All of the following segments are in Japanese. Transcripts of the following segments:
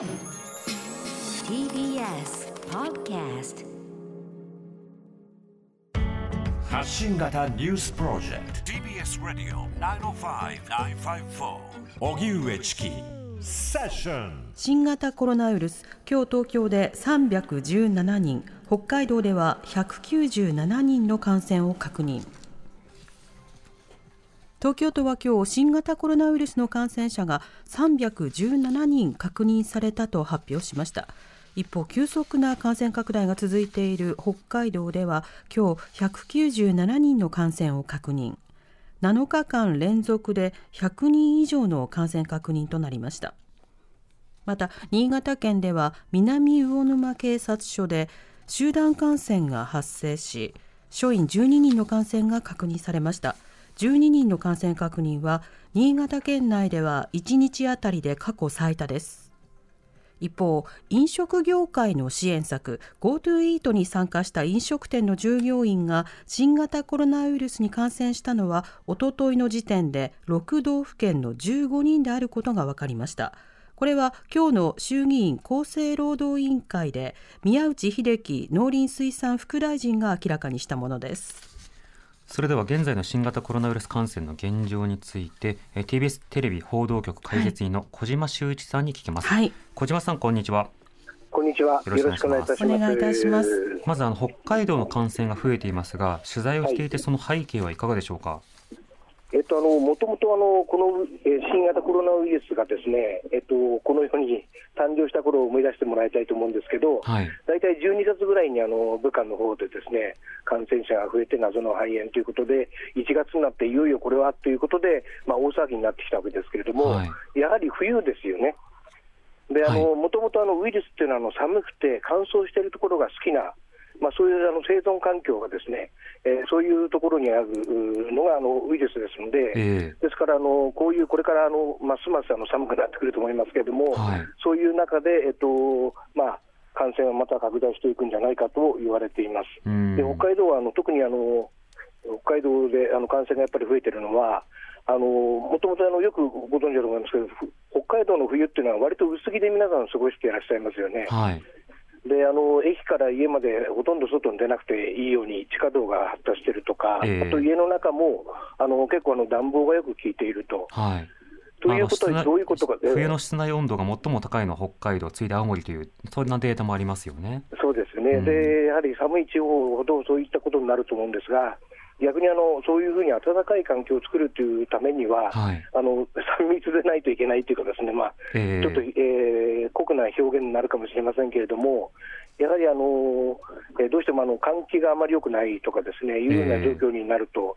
TBS Podcast 発信型ニュースプロジェクト。TBS Radio 905-954荻上チキ。セッション新型コロナウイルス。今日東京で317人。北海道では197人の感染を確認東京都は今日新型コロナウイルスの感染者が317人確認されたと発表しました。一方急速な感染拡大が続いている北海道では今日197人の感染を確認。7日間連続で100人以上の感染確認となりました。また新潟県では南魚沼警察署で集団感染が発生し署員12人の感染が確認されました。12人の感染確認は新潟県内では1日あたりで過去最多です。一方飲食業界の支援策 GoTo イートに参加した飲食店の従業員が新型コロナウイルスに感染したのはおとといの時点で6道府県の15人であることが分かりました。これは今日の衆議院厚生労働委員会で宮内秀樹農林水産副大臣が明らかにしたものです。それでは現在の新型コロナウイルス感染の現状について、えー TBS テレビ報道局解説員の小島修一さんに聞きます。はい小島さん、こんにちは。こんにちは。よろしくお願いいいたします。お願いいたしまずあの北海道の感染が増えていますが、取材をしていてその背景はいかがでしょうか？えっと、あの、もともとあの、この、えー新型コロナウイルスがですね、えっと、この世に誕生した頃を思い出してもらいたいと思うんですけど、はい。大体12月ぐらいにあの武漢の方でですね感染者が増えて謎の肺炎ということで、1月になっていよいよこれはということで、まあ、大騒ぎになってきたわけですけれども、はいやはり冬ですよね。であはいのもともとあのウイルスっていうのはあの寒くて乾燥しているところが好きな、まあ、そういうあの生存環境がですね、えーそういうところにあるのがあのウイルスですので、えですからあの、こういうこれからあのますますあの寒くなってくると思いますけれども、はいそういう中で、えっとまあ、感染はまた拡大していくんじゃないかと言われています。うんで北海道はあの特にあの北海道であの感染がやっぱり増えているのは、あのもともとあのよくご存知だと思いますけど、ふ北海道の冬っていうのは、割と薄着で皆さん過ごしていらっしゃいますよね。はい。であの駅から家までほとんど外に出なくていいように地下道が発達しているとか、ええあと家の中もあの結構あの暖房がよく効いていると。はい。ということはどういうことか、ええ冬の室内温度が最も高いのは北海道、次いで青森という、そんなデータもありますよね。そうですね、うんでやはり寒い地方ほどそういったことになると思うんですが、逆にあのそういうふうに暖かい環境を作るというためには、はい。あの3密でないといけないというか、ですね、まあええちょっと、えー酷な表現になるかもしれませんけれども、やはりあの、えーどうしてもあの換気があまり良くないとかですね、いうような状況になると、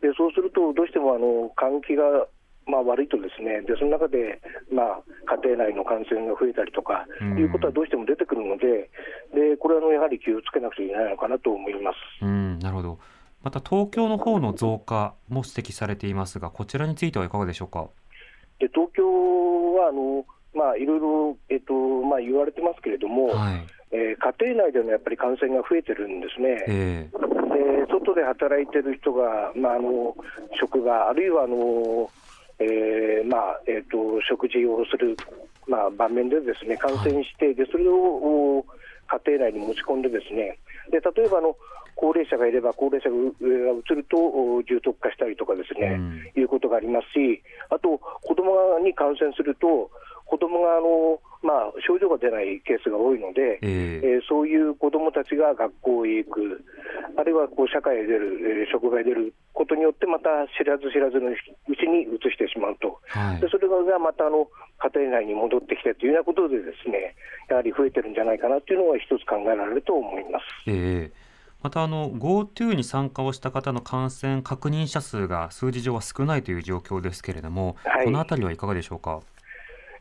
でそうすると、どうしてもあの換気がまあ、悪いとですね、でその中で、まあ、家庭内の感染が増えたりとか、うんいうことはどうしても出てくるので、でこれはあのやはり気をつけなくちゃいけないのかなと思います。うん、なるほど。また東京の方の増加も指摘されていますが、こちらについてはいかがでしょうか？で東京はあの、まあ、いろいろ、えっとまあ、言われてますけれども、はい。えー家庭内でのやっぱり感染が増えてるんですね。ええで外で働いてる人が、まあ、あの職場、あるいはあの、えーまあえー、と食事をする、まあ、場面でですね感染して、でそれをお家庭内に持ち込んで、ですねで例えばあの高齢者がいれば、高齢者がう移るとお重篤化したりとかですね、いうことがありますし、あと子供に感染すると、子供があのまあ症状が出ないケースが多いので、ええ。えーそういう子どもたちが学校へ行く、あるいはこう社会へ出る、えー職場へ出ることによって、また知らず知らずのうちに移してしまうと、はいでそれがまたあの家庭内に戻ってきてというようなことで、ですねやはり増えてるんじゃないかなというのは一つ考えられると思います。ええまたあの GoTo に参加をした方の感染確認者数が数字上は少ないという状況ですけれども、はいこのあたりはいかがでしょうか？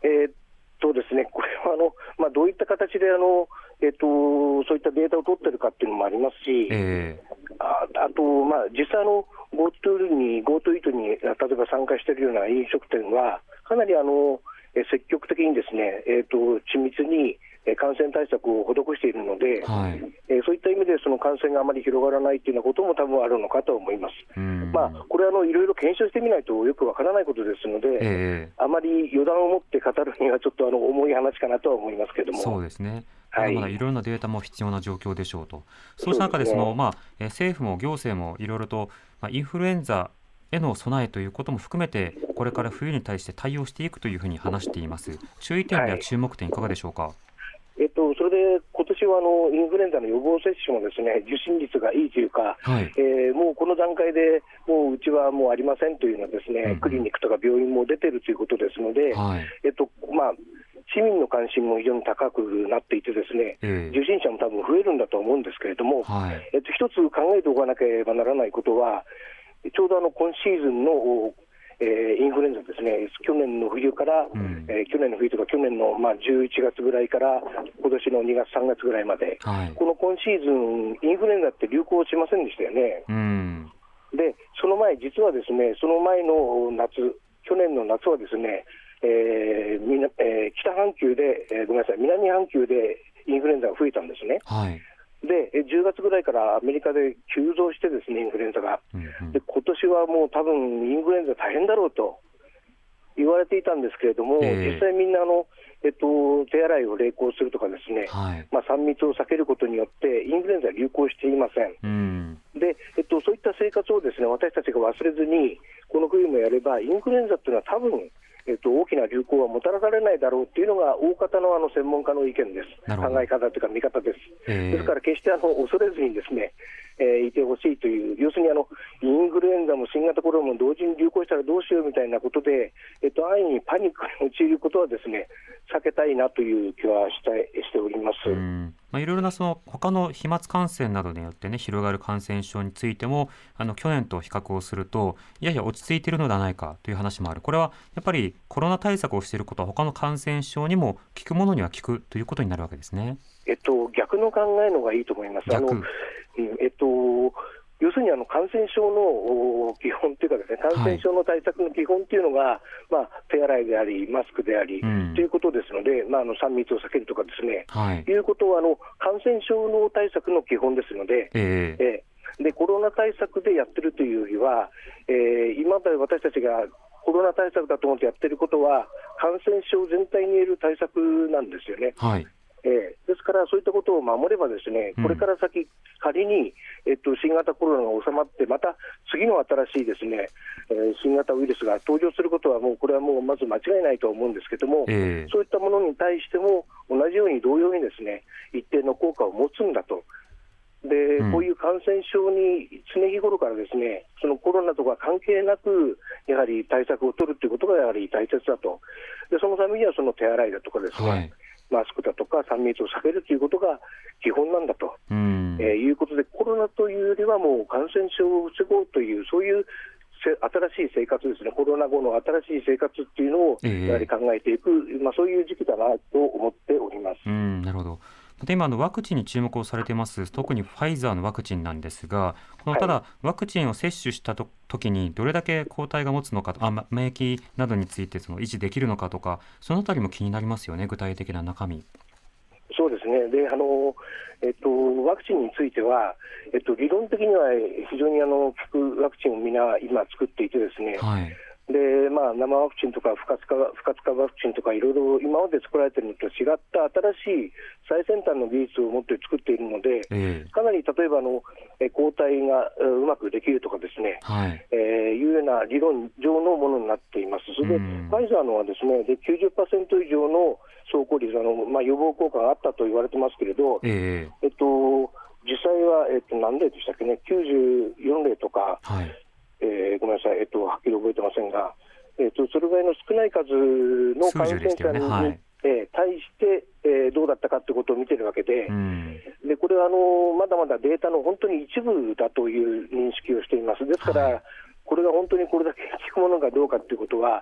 えーっとですね、これはあの、まあ、どういった形であの、えーっとそういったデータを取ってるかっていうのもありますし、えああと、まあ、実際あの、GoTo に、GoTo イートに例えば参加しているような飲食店は、かなりあのえ積極的にですね、えー、と緻密にえー感染対策を施しているので、はい。えーそういった意味でその感染があまり広がらないというようなことも多分あるのかと思います。うんまあ、これはあのいろいろ検証してみないとよくわからないことですので、ええあまり予断を持って語るにはちょっとあの重い話かなとは思いますけれども。そうですね。はいまだまだいろんなデータも必要な状況でしょうと。そうした中でその、ねまあ、えー政府も行政もいろいろと、まあ、インフルエンザへの備えということも含めて、これから冬に対して対応していくというふうに話しています。注意点やはい注目点いかがでしょうか？えっと、それで今年はあのインフルエンザの予防接種もですね受診率がいいというか、はい。えーもうこの段階でもううちはもうありませんというのはですね、うんうんクリニックとか病院も出てるということですので、はい。えっとまあ、市民の関心も非常に高くなっていて、ですね、ええ受診者も多分増えるんだと思うんですけれども、はい。えっと、一つ考えておかなければならないことは、ちょうどあの今シーズンの、えーインフルエンザですね、去年の冬から、んえー去年の冬とか去年の、まあ、11月ぐらいから今年の2月、3月ぐらいまで、はい。この今シーズン、インフルエンザって流行しませんでしたよね。うん。で、その前、実はですね、その前の夏、去年の夏はですね、えーみなえー北半球で、えーごめんなさい、南半球でインフルエンザが増えたんですね。はい。で、えー10月ぐらいからアメリカで急増してですね、インフルエンザが。うんうんで、今年はもう多分インフルエンザ大変だろうと言われていたんですけれども、ええ実際みんなあの、えっと、手洗いを励行するとかですね、はい。まあ、3密を避けることによって、インフルエンザは流行していません。うん。で、えっと、そういった生活をですね私たちが忘れずに、この冬もやれば、インフルエンザっていうのは多分、えっと、大きな流行はもたらされないだろうっていうのが、大方のあの専門家の意見です。考え方というか見方です。ええですから、決してあの恐れずにですね、えーいてほしいという、要するにあのインフルエンザも新型コロナも同時に流行したらどうしようみたいなことで、えっと、安易にパニックに陥ることはですね避けたいなという気はしたいしております。まあ、いろいろなその他の飛沫感染などによってね広がる感染症についてもあの去年と比較をするとやや落ち着いているのではないかという話もあるこれはやっぱりコロナ対策をしていることは他の感染症にも効くものには効くということになるわけですね。えっと、逆の考えのがいいと思います。あのえっと要するにあの感染症のお基本というかですね、感染症の対策の基本というのが、まあ、手洗いであり、マスクであり、うんということですので、まあ、あの3密を避けるとかですね、はい。いうことはあの感染症の対策の基本ですので、ええええでコロナ対策でやってるというよりは、えー今まで私たちがコロナ対策だと思ってやってることは、感染症全体に言える対策なんですよね。はい。ええ。ですから、そういったことを守れば、ですねうん。これから先、仮に、えっと、新型コロナが収まって、また次の新しいですね、えー新型ウイルスが登場することは、もうこれはもうまず間違いないと思うんですけども、ええ。そういったものに対しても、同じように同様にですね一定の効果を持つんだと。でうん。こういう感染症に常日頃からですねそのコロナとか関係なく、やはり対策を取るということがやはり大切だと、でそのためにはその手洗いだとかですね、はい。マスクだとか3密を避けるということが基本なんだと、うん。えーいうことで、コロナというよりはもう感染症を防ごうという、そういうせ新しい生活ですね、コロナ後の新しい生活っていうのをええやはり考えていく、まあ、そういう時期だなと思っております。うん、なるほど。また今あのワクチンに注目をされてます特にファイザーのワクチンなんですがこのはいただワクチンを接種したと時にどれだけ抗体が持つのかあま免疫などについてその維持できるのかとかそのあたりも気になりますよね具体的な中身。そうですねであの、えっと、ワクチンについては、えっと、理論的には非常にあの効くワクチンをみんな今作っていてですね、はい。でまあ、生ワクチンとか不活化不活化ワクチンとかいろいろ今まで作られているのと違った新しい最先端の技術を持って作っているので、ええかなり例えばあのえ抗体がえうまくできるとかですね、はい。えーいうような理論上のものになっています。それで、うんファイザーのはですね、で90%以上の走行率あの、まあ、予防効果があったと言われてますけれど、えええっと、実際は、えっと、何例でしたっけね、94例とか、はい。えーごめんなさい、えっと、はっきり覚えてませんが、えっと、それぐらいの少ない数の感染者に、よねはいえー対して、えーどうだったかということを見てるわけで、うん。でこれはあのまだまだデータの本当に一部だという認識をしています。ですから、はいこれが本当にこれだけ効くものかどうかということは、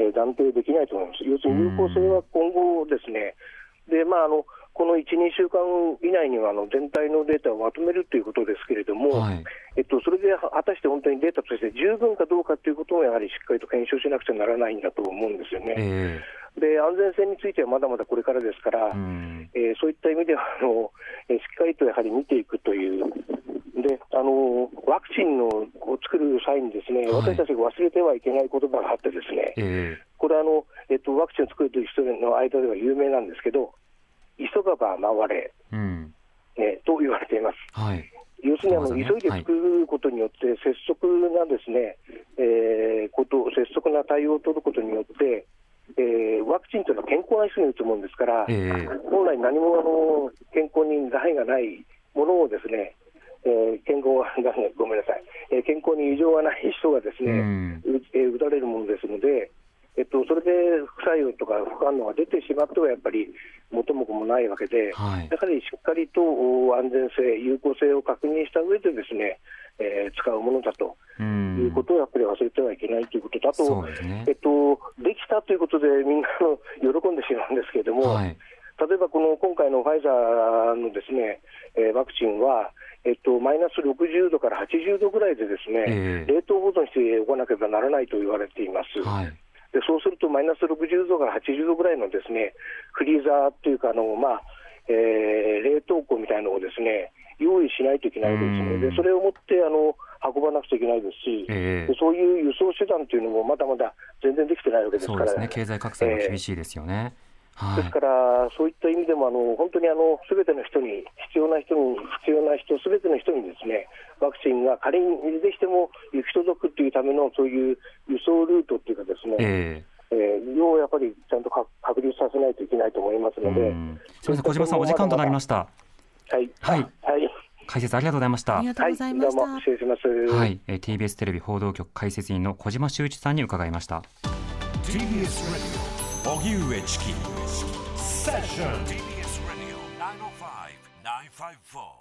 えー断定できないと思います。要するに有効性は今後ですね、でまあ、あのこの1、2週間以内にはあの全体のデータをまとめるということですけれども、はい。えっと、それで果たして本当にデータとして十分かどうかということをやはりしっかりと検証しなくちゃならないんだと思うんですよね。ええ。で安全性についてはまだまだこれからですから、うん。えーそういった意味ではあの、えーしっかりとやはり見ていくという、であのワクチンのを作る際に、ですね、はい。私たちが忘れてはいけない言葉があって、ですねえ。これあの、えっと、ワクチンを作るという人の間では有名なんですけど、急がば回れ、えうん。ね、と言われています。はい。要するにあの、急いで作ることによって、拙速なですね、えーこと、拙速な対応を取ることによって、えーワクチンというのは健康な人に打つものですから、ええ。本来何もあの健康に害がないものをですね、えー健康が ごめんなさい、えー健康に異常がない人がですね、うえー打たれるものですので、えっと、それで副作用とか副反応が出てしまってはやっぱり元も子もないわけで、はい。やはりしっかりとお安全性、有効性を確認した上でですね、えー使うものだとういうんことをやっぱり忘れてはいけないということと、あと、ね。えっと、できたということでみんなの喜んでしまうんですけれども、はい。例えばこの今回のファイザーのですね、えーワクチンは、えっと、マイナス60度から80度ぐらいでですね、ええ。冷凍保存しておかなければならないと言われています。はいでそうすると、マイナス60度から80度ぐらいのですねフリーザーっていうかあの、まあえー冷凍庫みたいなのをですね用意しないといけないですうん。ね、でそれを持ってあの運ばなくちゃいけないですし、ええ。でそういう輸送手段というのもまだまだ全然できてないわけですから。ね。経済格差が厳しいですよね、はい。ですから、そういった意味でも、あの本当にあのすべての人に、必要な人に、必要な人、すべての人にですね、ワクチンが仮にできても行き届くというための、そういう輸送ルートっていうかですね、ええ。ーをやっぱりちゃんとか確立させないといけないと思いますえので、うん。すみません小島さんお時間となりました。はい、はい。はい、解説ありがとうございました。ありがとうはい、ございました。どうも失礼します。はい、えー TBS テレビ報道局解説員の小島修一さんに伺いました。TBS Radio 荻上チキ。セッション TBS Radio 905 954